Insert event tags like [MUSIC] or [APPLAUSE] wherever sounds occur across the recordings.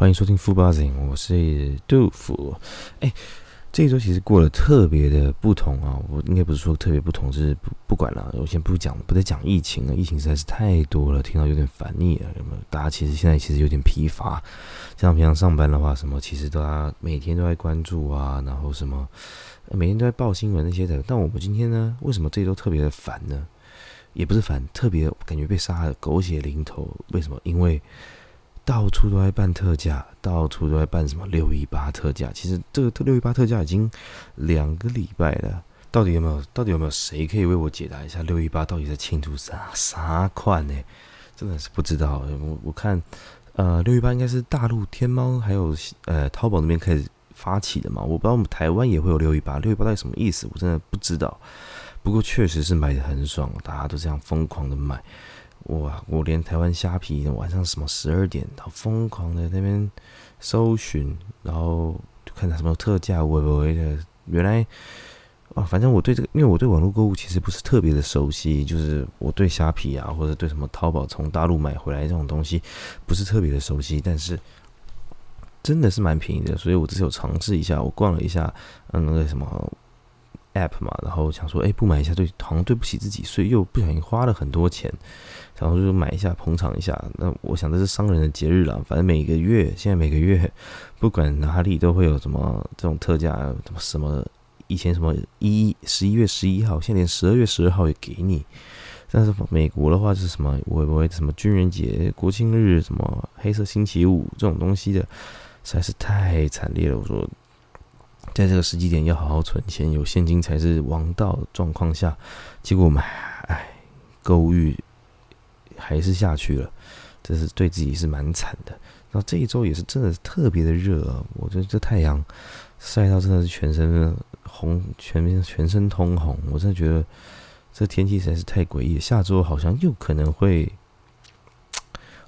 欢迎收听富巴 g 我是杜甫。哎，这一周其实过得特别的不同啊！我应该不是说特别不同，是不不管了。我先不讲，不再讲疫情了，疫情实在是太多了，听到有点烦腻了。有没有？大家其实现在其实有点疲乏。像平常上班的话，什么其实大家每天都在关注啊，然后什么每天都在报新闻那些的。但我们今天呢，为什么这周特别的烦呢？也不是烦，特别感觉被杀的狗血淋头。为什么？因为到处都在办特价，到处都在办什么六一八特价。其实这个六一八特价已经两个礼拜了，到底有没有？到底有没有谁可以为我解答一下六一八到底在庆祝啥啥款呢？真的是不知道。我我看，呃，六一八应该是大陆天猫还有呃淘宝那边开始发起的嘛。我不知道我们台湾也会有六一八，六一八到底什么意思？我真的不知道。不过确实是买的很爽，大家都这样疯狂的买。哇！我连台湾虾皮晚上什么十二点，好疯狂的那边搜寻，然后就看到什么特价，微微的。原来啊，反正我对这个，因为我对网络购物其实不是特别的熟悉，就是我对虾皮啊，或者对什么淘宝从大陆买回来这种东西不是特别的熟悉，但是真的是蛮便宜的，所以我只是有尝试一下，我逛了一下，嗯，那个什么 app 嘛，然后想说，哎，不买一下对，好像对不起自己，所以又不小心花了很多钱。然后就买一下捧场一下，那我想这是商人的节日了。反正每个月现在每个月不管哪里都会有什么这种特价，什么什么以前什么一十一月十一号，现在连十二月十二号也给你。但是美国的话是什么？我不会什么军人节、国庆日、什么黑色星期五这种东西的，实在是太惨烈了。我说，在这个时机点要好好存钱，有现金才是王道。状况下，结果买，哎，购物欲。还是下去了，这是对自己是蛮惨的。那这一周也是真的是特别的热啊！我觉得这太阳晒到真的是全身红，全面全身通红。我真的觉得这天气实在是太诡异。下周好像又可能会，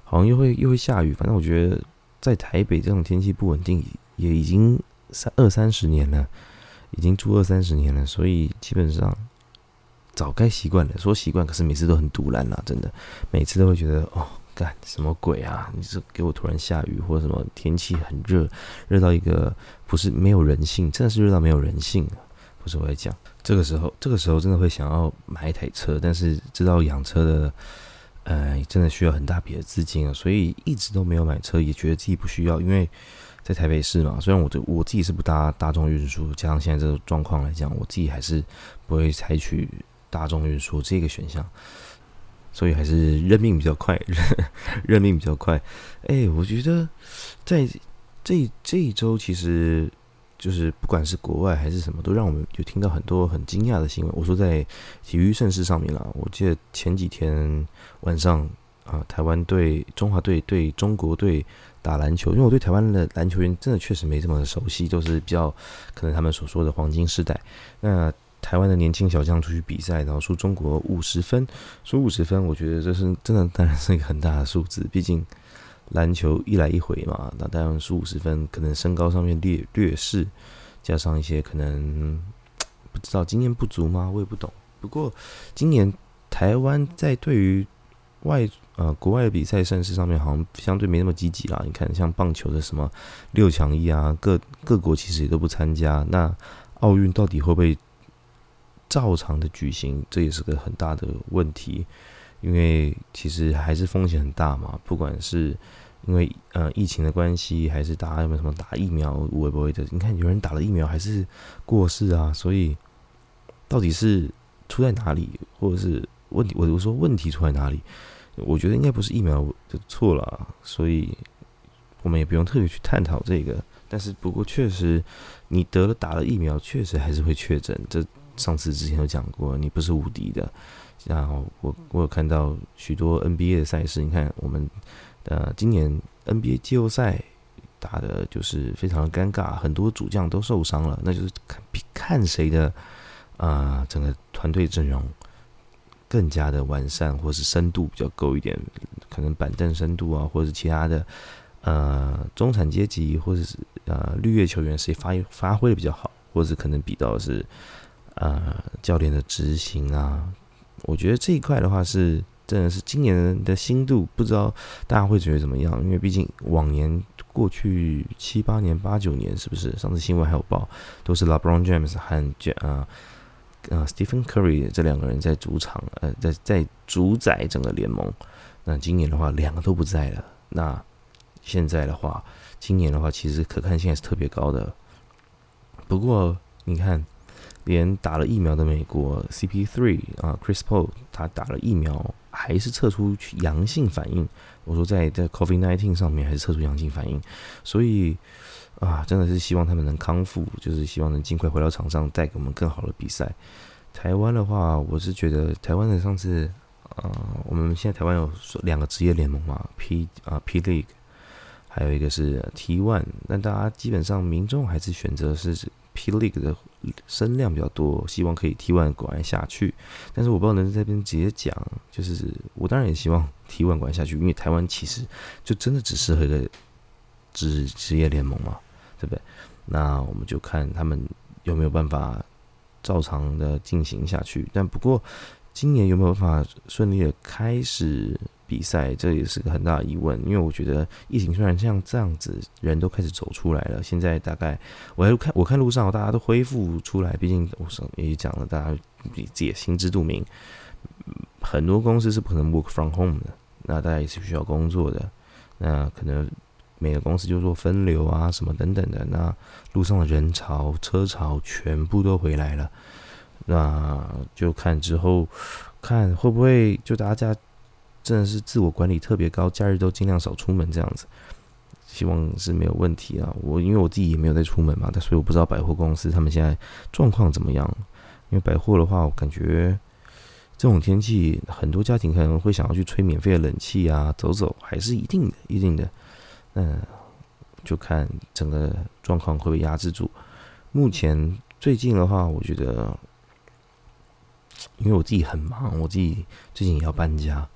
好像又会又会下雨。反正我觉得在台北这种天气不稳定，也已经三二三十年了，已经住二三十年了，所以基本上。早该习惯了，说习惯，可是每次都很突然啦，真的，每次都会觉得哦，干什么鬼啊？你是给我突然下雨，或者什么天气很热，热到一个不是没有人性，真的是热到没有人性啊！不是我在讲，这个时候，这个时候真的会想要买一台车，但是知道养车的，呃，真的需要很大笔的资金啊，所以一直都没有买车，也觉得自己不需要，因为在台北市嘛，虽然我这我自己是不搭大众运输，加上现在这个状况来讲，我自己还是不会采取。大众运输这个选项，所以还是认命比较快，[LAUGHS] 认命比较快。哎，我觉得在这这一周，其实就是不管是国外还是什么，都让我们有听到很多很惊讶的新闻。我说在体育盛事上面啦，我记得前几天晚上啊，台湾队、中华队对中国队打篮球，因为我对台湾的篮球员真的确实没这么熟悉，都是比较可能他们所说的黄金时代。那台湾的年轻小将出去比赛，然后输中国五十分，输五十分，我觉得这是真的，当然是一个很大的数字。毕竟篮球一来一回嘛，那当然输五十分，可能身高上面劣劣势，加上一些可能不知道经验不足吗？我也不懂。不过今年台湾在对于外呃国外的比赛赛事上面，好像相对没那么积极啦。你看，像棒球的什么六强一啊，各各国其实也都不参加。那奥运到底会不会？照常的举行，这也是个很大的问题，因为其实还是风险很大嘛。不管是因为呃疫情的关系，还是大家有没有什么打疫苗会不会的？你看有人打了疫苗还是过世啊，所以到底是出在哪里，或者是问题？我我说问题出在哪里？我觉得应该不是疫苗的错了，所以我们也不用特别去探讨这个。但是不过确实，你得了打了疫苗，确实还是会确诊。这上次之前有讲过，你不是无敌的。然后我我有看到许多 NBA 的赛事，你看我们呃今年 NBA 季后赛打的就是非常的尴尬，很多主将都受伤了，那就是看看谁的啊整个团队阵容更加的完善，或是深度比较够一点，可能板凳深度啊，或者是其他的呃中产阶级或者是呃绿叶球员谁发发挥的比较好，或者是可能比到是。呃，教练的执行啊，我觉得这一块的话是真的是今年的新度，不知道大家会觉得怎么样？因为毕竟往年过去七八年、八九年，是不是？上次新闻还有报，都是 LeBron James 和呃呃 Stephen Curry 这两个人在主场，呃，在在主宰整个联盟。那今年的话，两个都不在了。那现在的话，今年的话，其实可看性还是特别高的。不过你看。连打了疫苗的美国 CP3 啊，Chris Paul 他打了疫苗还是测出阳性反应。我说在在 COVID-19 上面还是测出阳性反应，所以啊，真的是希望他们能康复，就是希望能尽快回到场上，带给我们更好的比赛。台湾的话，我是觉得台湾的上次啊，我们现在台湾有两个职业联盟嘛，P 啊 P League，还有一个是 T1，那大家基本上民众还是选择是。P League 的声量比较多，希望可以 T One 管下去。但是我不知道能在这边直接讲，就是我当然也希望 T One 管下去，因为台湾其实就真的只适合一个职职业联盟嘛，对不对？那我们就看他们有没有办法照常的进行下去。但不过今年有没有办法顺利的开始？比赛这也是个很大的疑问，因为我觉得疫情虽然像这样子，人都开始走出来了，现在大概我还看我看路上大家都恢复出来，毕竟我上也讲了，大家自己也心知肚明，很多公司是不可能 work from home 的，那大家也是需要工作的，那可能每个公司就做分流啊什么等等的，那路上的人潮车潮全部都回来了，那就看之后看会不会就大家。真的是自我管理特别高，假日都尽量少出门这样子，希望是没有问题啊。我因为我自己也没有在出门嘛，但所以我不知道百货公司他们现在状况怎么样。因为百货的话，我感觉这种天气，很多家庭可能会想要去吹免费的冷气啊，走走还是一定的，一定的。嗯，就看整个状况会不会压制住。目前最近的话，我觉得，因为我自己很忙，我自己最近也要搬家。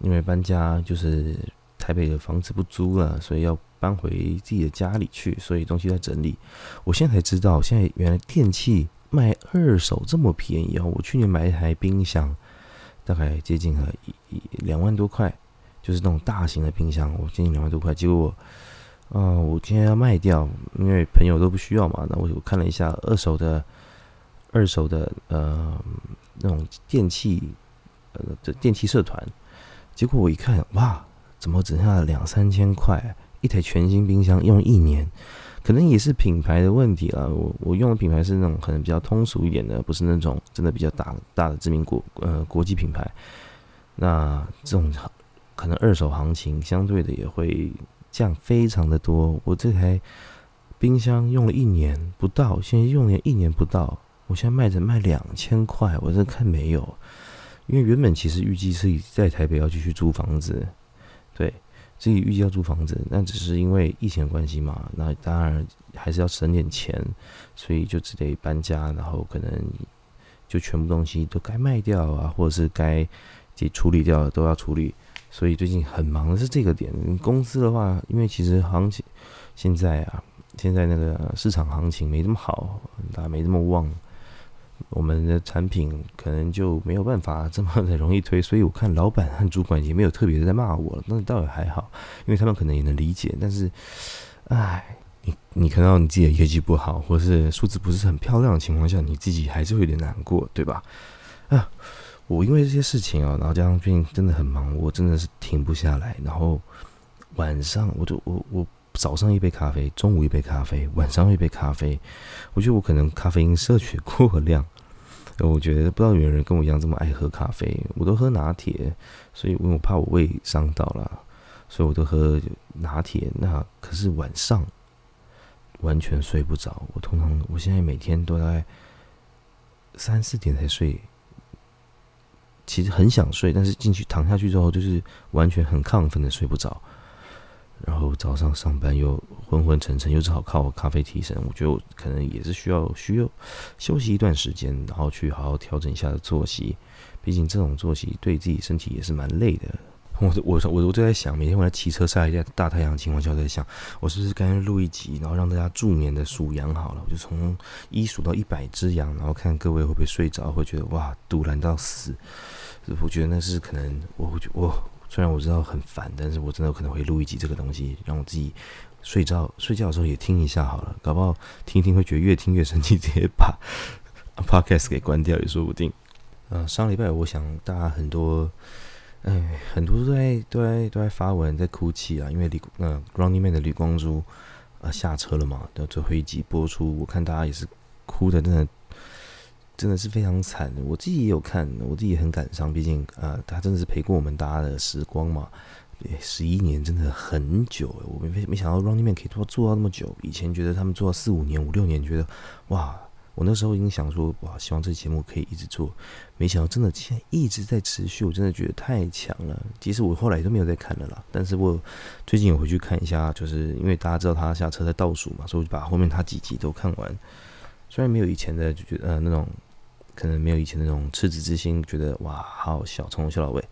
因为搬家就是台北的房子不租了，所以要搬回自己的家里去，所以东西在整理。我现在才知道，现在原来电器卖二手这么便宜啊！我去年买一台冰箱，大概接近了一两万多块，就是那种大型的冰箱，我接近两万多块。结果，啊，我今天要卖掉，因为朋友都不需要嘛。那我我看了一下二手的，二手的呃那种电器呃的电器社团。结果我一看，哇，怎么只剩下两三千块？一台全新冰箱用一年，可能也是品牌的问题了。我我用的品牌是那种可能比较通俗一点的，不是那种真的比较大大的知名国呃国际品牌。那这种可能二手行情相对的也会降非常的多。我这台冰箱用了一年不到，现在用了一年不到，我现在卖着卖两千块，我这看没有。因为原本其实预计是在台北要继续租房子，对，自己预计要租房子，那只是因为疫情的关系嘛，那当然还是要省点钱，所以就只得搬家，然后可能就全部东西都该卖掉啊，或者是该给处理掉的都要处理，所以最近很忙的是这个点。公司的话，因为其实行情现在啊，现在那个市场行情没这么好，大家没这么旺。我们的产品可能就没有办法这么的容易推，[LAUGHS] 所以我看老板和主管也没有特别的在骂我，那倒也还好，因为他们可能也能理解。但是，唉，你你看到你自己的业绩不好，或是数字不是很漂亮的情况下，你自己还是会有点难过，对吧？啊，我因为这些事情啊，然后加上最近真的很忙，我真的是停不下来。然后晚上我就我我早上一杯咖啡，中午一杯咖啡，晚上一杯咖啡，我觉得我可能咖啡因摄取过量。我觉得不知道有人跟我一样这么爱喝咖啡，我都喝拿铁，所以因为我怕我胃伤到了，所以我都喝拿铁。那可是晚上完全睡不着，我通常我现在每天都在三四点才睡，其实很想睡，但是进去躺下去之后，就是完全很亢奋的睡不着。然后早上上班又昏昏沉沉，又只好靠咖啡提神。我觉得我可能也是需要需要休息一段时间，然后去好好调整一下的作息。毕竟这种作息对自己身体也是蛮累的。我我我我就在想，每天我在骑车晒一下大太阳情况下，在想我是不是干脆录一集，然后让大家助眠的数羊好了。我就从一数到一百只羊，然后看各位会不会睡着，会觉得哇，堵然到死。我觉得那是可能我我虽然我知道很烦，但是我真的可能会录一集这个东西，让我自己睡觉睡觉的时候也听一下好了，搞不好听一听会觉得越听越生气，直接 [LAUGHS] 把 podcast 给关掉也说不定。呃，上礼拜我想大家很多，哎，很多都在都在都在发文在哭泣啊，因为李呃 Running Man 的李光洙啊下车了嘛，的最后一集播出，我看大家也是哭的，真的。真的是非常惨，我自己也有看，我自己也很感伤。毕竟，呃，他真的是陪过我们大家的时光嘛，十一年真的很久。我没没想到 Running Man 可以做做到那么久。以前觉得他们做到四五年、五六年，觉得哇，我那时候已经想说哇，希望这节目可以一直做。没想到真的现在一直在持续，我真的觉得太强了。其实我后来都没有再看了啦，但是我最近有回去看一下，就是因为大家知道他下车在倒数嘛，所以我就把后面他几集都看完。虽然没有以前的就觉得呃那种。可能没有以前那种赤子之心，觉得哇好小，从头笑到尾，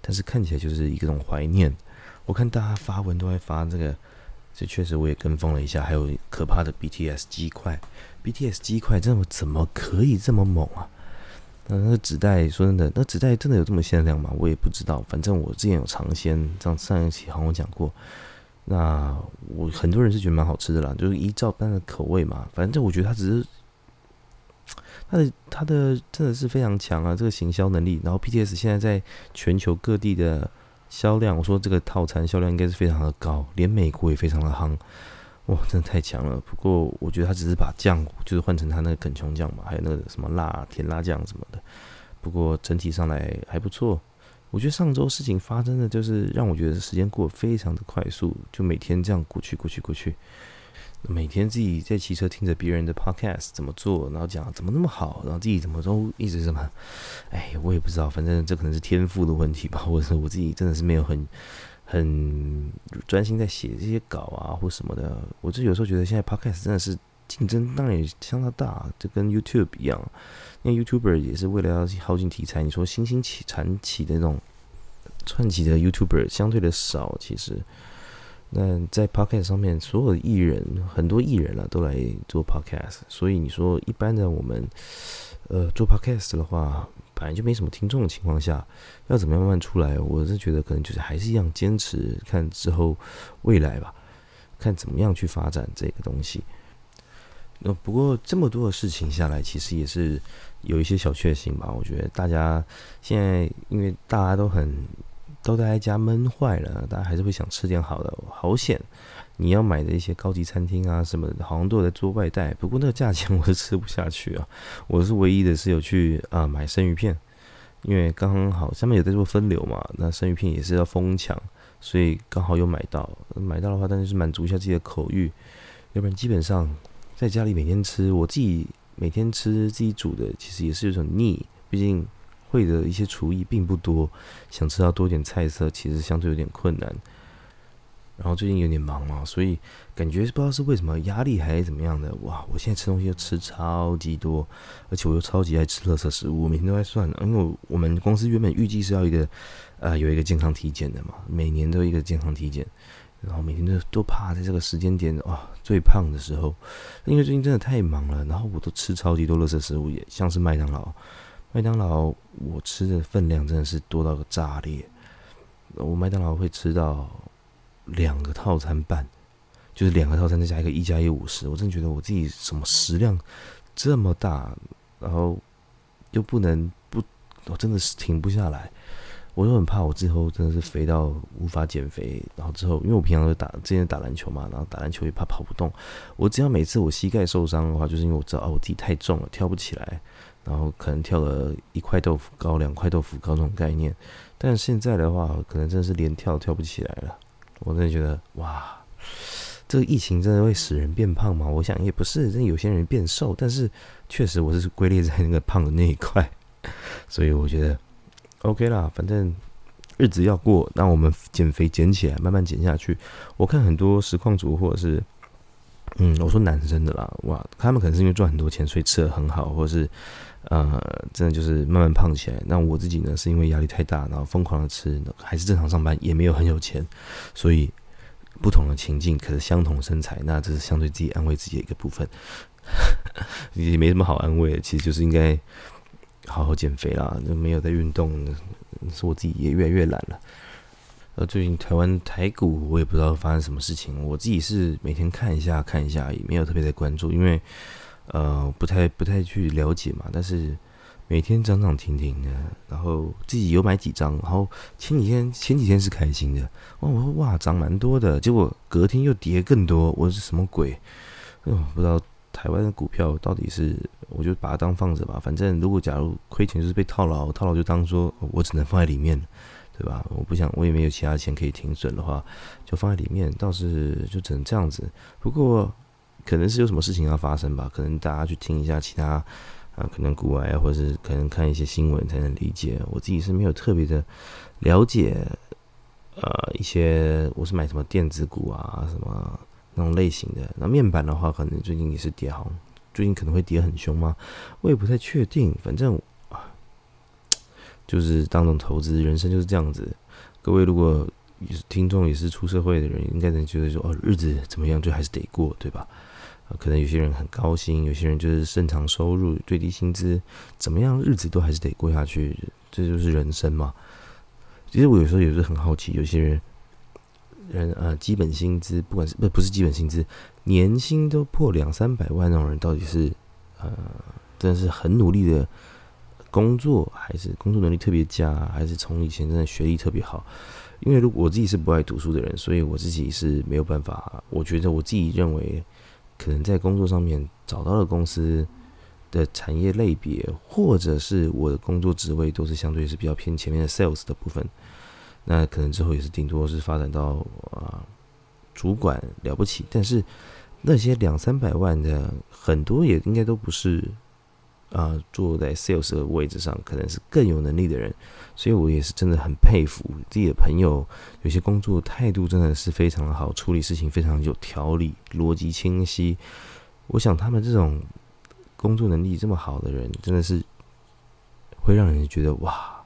但是看起来就是一种怀念。我看大家发文都在发这个，这确实我也跟风了一下。还有可怕的 BTS 鸡块，BTS 鸡块这么怎么可以这么猛啊？那那个纸袋说真的，那纸袋真的有这么限量吗？我也不知道。反正我之前有尝鲜，上上一期好像我讲过。那我很多人是觉得蛮好吃的啦，就是依照般的口味嘛。反正我觉得它只是。他的他的真的是非常强啊，这个行销能力。然后 BTS 现在在全球各地的销量，我说这个套餐销量应该是非常的高，连美国也非常的夯，哇，真的太强了。不过我觉得他只是把酱就是换成他那个肯琼酱嘛，还有那个什么辣甜辣酱什么的。不过整体上来还不错。我觉得上周事情发生的就是让我觉得时间过得非常的快速，就每天这样过去过去过去。每天自己在骑车听着别人的 podcast 怎么做，然后讲怎么那么好，然后自己怎么都一直什么，哎，我也不知道，反正这可能是天赋的问题吧，[LAUGHS] 或者我自己真的是没有很很专心在写这些稿啊或什么的。我就有时候觉得现在 podcast 真的是竞争当然也相当大，就跟 YouTube 一样，因为 YouTuber 也是为了要耗尽题材。你说新兴起产起的那种串起的 YouTuber 相对的少，其实。那在 podcast 上面，所有的艺人，很多艺人啊，都来做 podcast。所以你说一般的我们，呃，做 podcast 的话，本来就没什么听众的情况下，要怎么样慢慢出来？我是觉得可能就是还是一样坚持，看之后未来吧，看怎么样去发展这个东西。那不过这么多的事情下来，其实也是有一些小确幸吧。我觉得大家现在因为大家都很。都待在家闷坏了，大家还是会想吃点好的。好险，你要买的一些高级餐厅啊什么的，好像都有在做外带。不过那个价钱我是吃不下去啊。我是唯一的是有去啊买生鱼片，因为刚刚好下面有在做分流嘛，那生鱼片也是要疯抢，所以刚好有买到。买到的话，但是满足一下自己的口欲，要不然基本上在家里每天吃，我自己每天吃自己煮的，其实也是有种腻，毕竟。会的一些厨艺并不多，想吃到多点菜色，其实相对有点困难。然后最近有点忙嘛，所以感觉不知道是为什么压力还是怎么样的。哇，我现在吃东西又吃超级多，而且我又超级爱吃垃圾食物，每天都在算。因为我们公司原本预计是要一个呃有一个健康体检的嘛，每年都一个健康体检，然后每天都都怕在这个时间点哇最胖的时候，因为最近真的太忙了，然后我都吃超级多垃圾食物，也像是麦当劳。麦当劳，我吃的分量真的是多到个炸裂。我麦当劳会吃到两个套餐半，就是两个套餐再加一个一加一五十。我真的觉得我自己什么食量这么大，然后又不能不，我真的是停不下来。我就很怕我之后真的是肥到无法减肥。然后之后，因为我平常都打之前打篮球嘛，然后打篮球也怕跑不动。我只要每次我膝盖受伤的话，就是因为我知道哦我自己太重了，跳不起来。然后可能跳了一块豆腐高，两块豆腐高这种概念，但现在的话，可能真的是连跳都跳不起来了。我真的觉得，哇，这个疫情真的会使人变胖吗？我想也不是，真有些人变瘦，但是确实我是归类在那个胖的那一块，[LAUGHS] 所以我觉得 OK 啦，反正日子要过，那我们减肥减起来，慢慢减下去。我看很多实况组或者是。嗯，我说男生的啦，哇，他们可能是因为赚很多钱，所以吃的很好，或者是，呃，真的就是慢慢胖起来。那我自己呢，是因为压力太大，然后疯狂的吃，还是正常上班，也没有很有钱，所以不同的情境，可是相同身材，那这是相对自己安慰自己的一个部分，[LAUGHS] 也没什么好安慰的，其实就是应该好好减肥啦，就没有在运动，是我自己也越来越懒了。呃，最近台湾台股我也不知道发生什么事情，我自己是每天看一下看一下，也没有特别的关注，因为呃不太不太去了解嘛。但是每天涨涨停停的，然后自己有买几张，然后前几天前几天是开心的，哇我说哇涨蛮多的，结果隔天又跌更多，我是什么鬼？嗯，不知道台湾的股票到底是，我就把它当放着吧，反正如果假如亏钱就是被套牢，套牢就当说我只能放在里面。对吧？我不想，我也没有其他钱可以停损的话，就放在里面，倒是就只能这样子。不过可能是有什么事情要发生吧？可能大家去听一下其他啊，可能国外或者是可能看一些新闻才能理解。我自己是没有特别的了解，呃，一些我是买什么电子股啊，什么那种类型的。那面板的话，可能最近也是跌，好，最近可能会跌很凶吗？我也不太确定。反正。就是当种投资，人生就是这样子。各位如果听众，也是出社会的人，应该能觉得说，哦，日子怎么样，就还是得过，对吧？可能有些人很高兴，有些人就是正常收入、最低薪资，怎么样，日子都还是得过下去，这就是人生嘛。其实我有时候也是很好奇，有些人，人呃，基本薪资，不管是不不是基本薪资，年薪都破两三百万那种人，到底是呃，真的是很努力的。工作还是工作能力特别佳，还是从以前真的学历特别好？因为如果我自己是不爱读书的人，所以我自己是没有办法。我觉得我自己认为，可能在工作上面找到了公司的产业类别，或者是我的工作职位都是相对是比较偏前面的 sales 的部分，那可能之后也是顶多是发展到啊主管了不起。但是那些两三百万的很多也应该都不是。啊，坐在 sales 的位置上，可能是更有能力的人，所以我也是真的很佩服自己的朋友，有些工作态度真的是非常的好，处理事情非常有条理，逻辑清晰。我想他们这种工作能力这么好的人，真的是会让人觉得哇，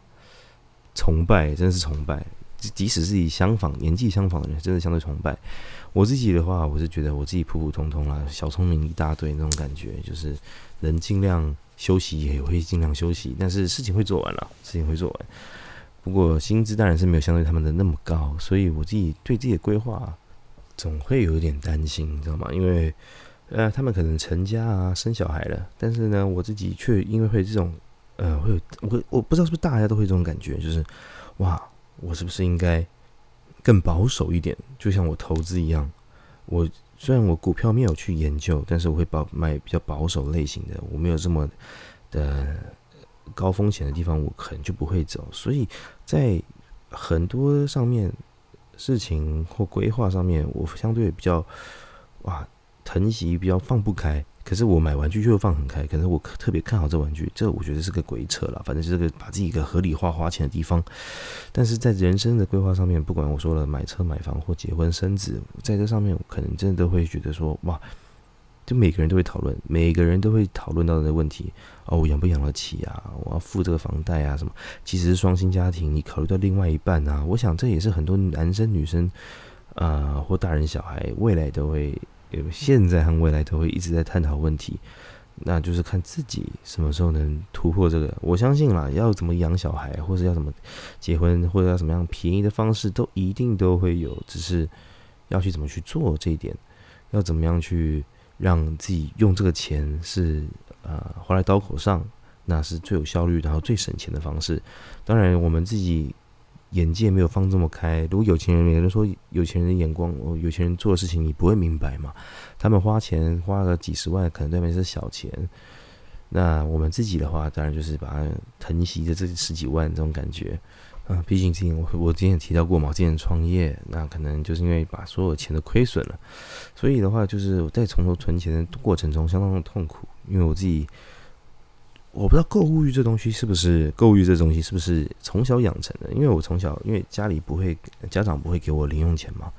崇拜，真的是崇拜。即使是以相仿、年纪相仿的人，真的相对崇拜。我自己的话，我是觉得我自己普普通通啦，小聪明一大堆那种感觉，就是能尽量。休息也会尽量休息，但是事情会做完了，事情会做完。不过薪资当然是没有相对他们的那么高，所以我自己对自己的规划总会有一点担心，你知道吗？因为呃，他们可能成家啊，生小孩了，但是呢，我自己却因为会这种呃，会有我我不知道是不是大家都会这种感觉，就是哇，我是不是应该更保守一点？就像我投资一样，我。虽然我股票没有去研究，但是我会保买比较保守类型的，我没有这么的高风险的地方，我可能就不会走。所以在很多上面事情或规划上面，我相对比较哇疼惜，比较放不开。可是我买玩具就会放很开，可是我特别看好这玩具，这我觉得是个鬼扯了。反正是个把自己一个合理化花钱的地方。但是在人生的规划上面，不管我说了买车、买房或结婚生子，在这上面，我可能真的都会觉得说，哇，就每个人都会讨论，每个人都会讨论到的问题哦，我养不养得起啊？我要付这个房贷啊？什么？其实是双薪家庭，你考虑到另外一半啊？我想这也是很多男生、女生啊，或大人小孩未来都会。现在和未来都会一直在探讨问题，那就是看自己什么时候能突破这个。我相信啦，要怎么养小孩，或者要怎么结婚，或者要怎么样便宜的方式，都一定都会有，只是要去怎么去做这一点，要怎么样去让自己用这个钱是呃花在刀口上，那是最有效率，然后最省钱的方式。当然，我们自己。眼界没有放这么开。如果有钱人，有人说有钱人的眼光，有钱人做的事情你不会明白嘛？他们花钱花了几十万，可能对面是小钱。那我们自己的话，当然就是把它疼惜着这十几万这种感觉啊。毕竟之前我我之前也提到过嘛，之前创业，那可能就是因为把所有钱都亏损了，所以的话就是在从头存钱的过程中相当的痛苦，因为我自己。我不知道购物欲这东西是不是购物欲这东西是不是从小养成的？因为我从小因为家里不会，家长不会给我零用钱嘛。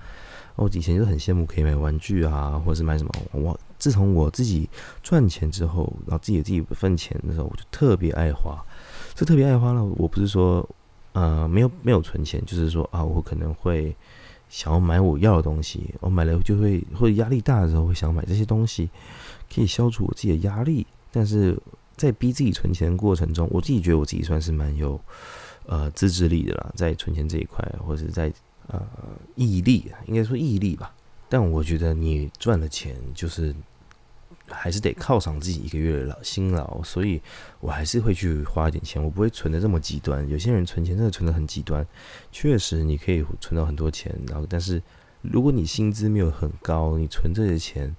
我以前就很羡慕可以买玩具啊，或者是买什么。我自从我自己赚钱之后，然后自己自己份钱的时候，我就特别爱花。这特别爱花呢，我不是说呃没有没有存钱，就是说啊，我可能会想要买我要的东西。我买了就会或者压力大的时候会想买这些东西，可以消除我自己的压力，但是。在逼自己存钱的过程中，我自己觉得我自己算是蛮有呃自制力的啦，在存钱这一块，或者是在呃毅力，应该说毅力吧。但我觉得你赚了钱，就是还是得犒赏自己一个月的劳辛劳，所以我还是会去花一点钱，我不会存的这么极端。有些人存钱真的存的很极端，确实你可以存到很多钱，然后但是如果你薪资没有很高，你存这些钱，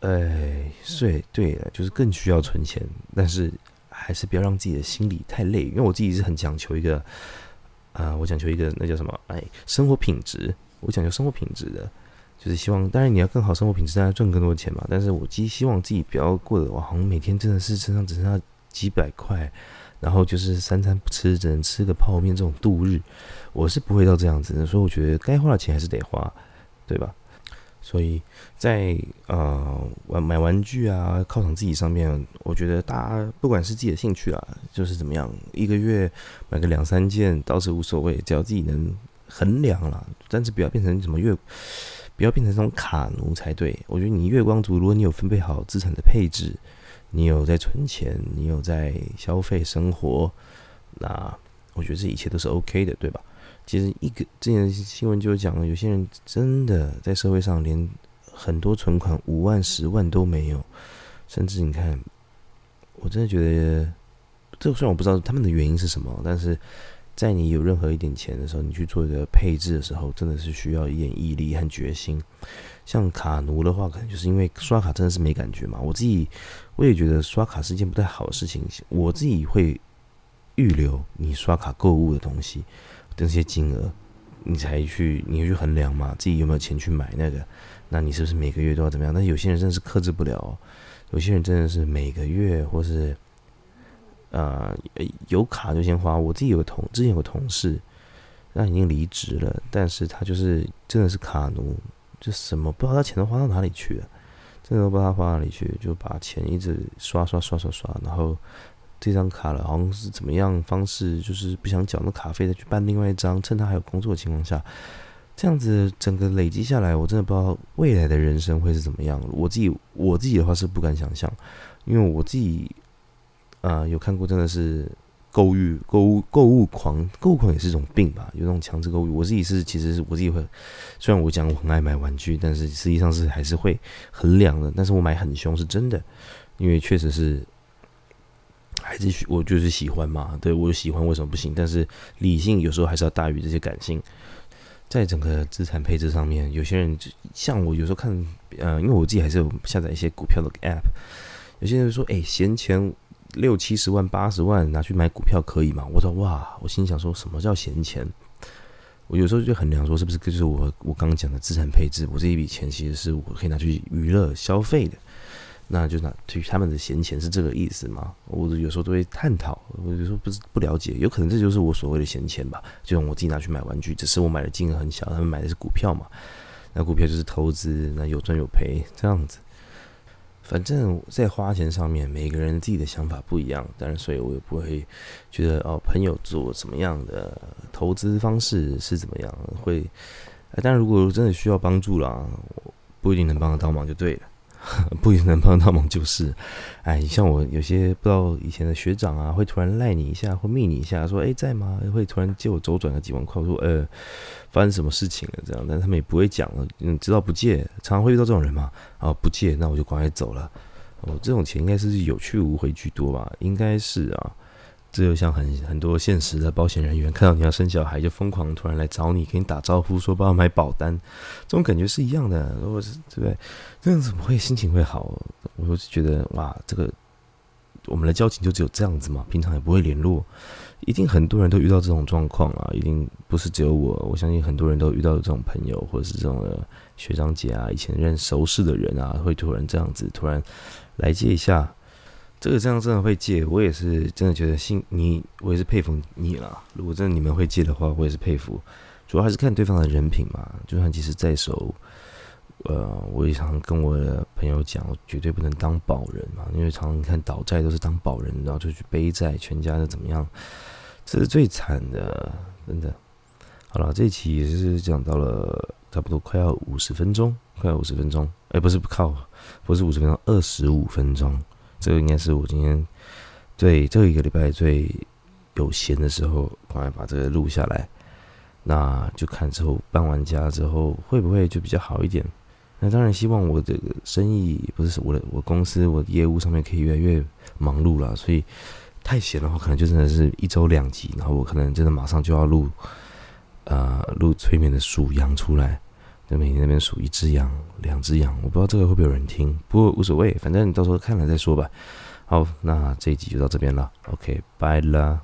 哎，对对了，就是更需要存钱，但是还是不要让自己的心理太累，因为我自己是很讲求一个，啊，我讲求一个那叫什么？哎，生活品质，我讲究生活品质的。就是希望，当然你要更好生活品质，当然赚更多钱嘛。但是我既希望自己不要过得，我好像每天真的是身上只剩下几百块，然后就是三餐不吃，只能吃个泡面这种度日，我是不会到这样子的。所以我觉得该花的钱还是得花，对吧？所以在呃玩买玩具啊、犒赏自己上面，我觉得大家不管是自己的兴趣啊，就是怎么样，一个月买个两三件倒是无所谓，只要自己能衡量了，但是不要变成什么月。不要变成这种卡奴才对。我觉得你月光族，如果你有分配好资产的配置，你有在存钱，你有在消费生活，那我觉得这一切都是 OK 的，对吧？其实一个之前新闻就讲了，有些人真的在社会上连很多存款五万、十万都没有，甚至你看，我真的觉得，这虽然我不知道他们的原因是什么，但是。在你有任何一点钱的时候，你去做一个配置的时候，真的是需要一点毅力和决心。像卡奴的话，可能就是因为刷卡真的是没感觉嘛。我自己我也觉得刷卡是一件不太好的事情。我自己会预留你刷卡购物的东西，这些金额，你才去你去衡量嘛，自己有没有钱去买那个。那你是不是每个月都要怎么样？但有些人真的是克制不了，有些人真的是每个月或是。呃，有卡就先花。我自己有个同，之前有个同事，他已经离职了，但是他就是真的是卡奴，就什么不知道他钱都花到哪里去了，真的都不知道他花哪里去，就把钱一直刷刷刷刷刷，然后这张卡了，好像是怎么样方式，就是不想缴那卡费再去办另外一张，趁他还有工作的情况下，这样子整个累积下来，我真的不知道未来的人生会是怎么样。我自己我自己的话是不敢想象，因为我自己。啊，有看过，真的是购物、购物、购物狂，购物狂也是一种病吧？有那种强制购物。我自己是，其实是我自己会，虽然我讲我很爱买玩具，但是实际上是还是会衡量的。但是我买很凶是真的，因为确实是还是我就是喜欢嘛，对我喜欢为什么不行？但是理性有时候还是要大于这些感性。在整个资产配置上面，有些人像我有时候看，呃，因为我自己还是有下载一些股票的 App，有些人说，哎，闲钱。六七十万、八十万拿去买股票可以吗？我说哇，我心想说什么叫闲钱？我有时候就衡量说是不是就是我我刚刚讲的资产配置，我这一笔钱其实是我可以拿去娱乐消费的，那就拿对于他们的闲钱是这个意思吗？我有时候都会探讨，我有时候不是不了解，有可能这就是我所谓的闲钱吧？就像我自己拿去买玩具，只是我买的金额很小，他们买的是股票嘛，那股票就是投资，那有赚有赔这样子。反正在花钱上面，每个人自己的想法不一样，当然，所以我也不会觉得哦，朋友做怎么样的投资方式是怎么样，会，但如果真的需要帮助啦，不一定能帮得到忙就对了。[LAUGHS] 不一定能帮到忙就是，哎，像我有些不知道以前的学长啊，会突然赖你一下，会密你一下，说哎在吗？会突然借我周转个几万块，说呃发生什么事情了这样，但他们也不会讲了，嗯，知道不借，常常会遇到这种人嘛，啊不借，那我就赶快走了。哦，这种钱应该是有去无回居多吧？应该是啊。这就像很很多现实的保险人员看到你要生小孩，就疯狂突然来找你，给你打招呼，说帮我买保单，这种感觉是一样的。如果是对不对？这样怎么会心情会好？我就觉得哇，这个我们的交情就只有这样子嘛，平常也不会联络，一定很多人都遇到这种状况啊，一定不是只有我，我相信很多人都遇到这种朋友或者是这种学长姐啊，以前认熟识的人啊，会突然这样子突然来接一下。这个这样真的会借，我也是真的觉得信你，我也是佩服你了。如果真的你们会借的话，我也是佩服。主要还是看对方的人品嘛。就算其实再熟，呃，我也常跟我的朋友讲，绝对不能当保人嘛。因为常常看倒债都是当保人，然后就去背债，全家的怎么样？这是最惨的，真的。好了，这一期也是讲到了差不多快要五十分钟，快要五十分钟。哎，不是不靠，不是五十分钟，二十五分钟。这个应该是我今天对这一个礼拜最有闲的时候，赶快把这个录下来。那就看之后搬完家之后会不会就比较好一点。那当然希望我这个生意不是我的我公司我业务上面可以越来越忙碌了。所以太闲的话，可能就真的是一周两集，然后我可能真的马上就要录，呃，录催眠的数羊出来。在每天那边数一只羊、两只羊，我不知道这个会不会有人听，不过无所谓，反正你到时候看了再说吧。好，那这一集就到这边了，OK，拜了。